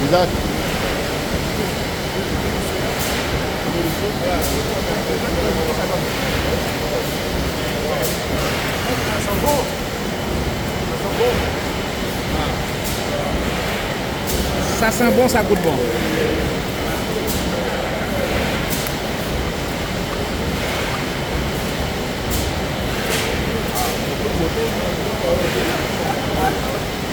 Ça sent bon. Ça sent bon. Ça sent bon. Ça goûte bon.